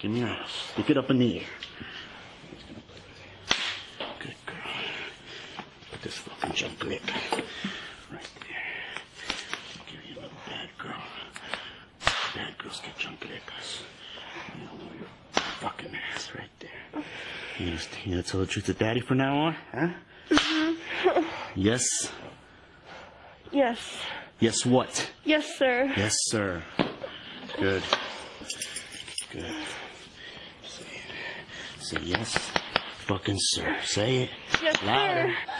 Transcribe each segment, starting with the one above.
Give me your ass. Stick it up in the air. Good girl. Put this fucking junk lick right there. Give you a little bad girl. Bad girls get junk lickers. You know, your fucking ass right there. You gonna, you gonna tell the truth to daddy from now on? Huh? Mm-hmm. Yes. Yes. Yes, what? Yes, sir. Yes, sir. Good. Say it. Say yes. Fucking sir. Say it. Yes, Louder. sir.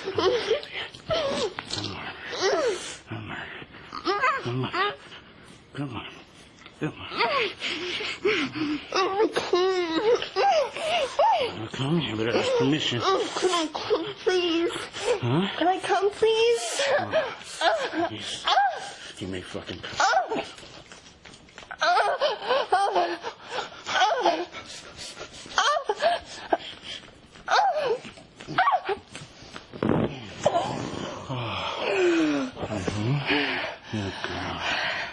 On. Come on. Come on. Come on. Come on. Oh, Now come here, but ask permission. Oh, can I come, please? Huh? Can I come, please? Yes. You may fucking come. Oh. Oh. Oh. Oh. Good girl.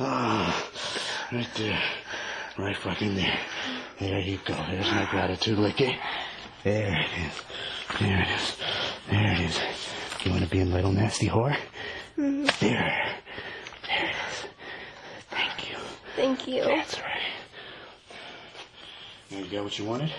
Ah, right there. Right fucking there. There you go. There's my gratitude licky. There it is. There it is. There it is. You want to be a little nasty whore? Mm-hmm. There. There it is. Thank you. Thank you. That's right. You got what you wanted?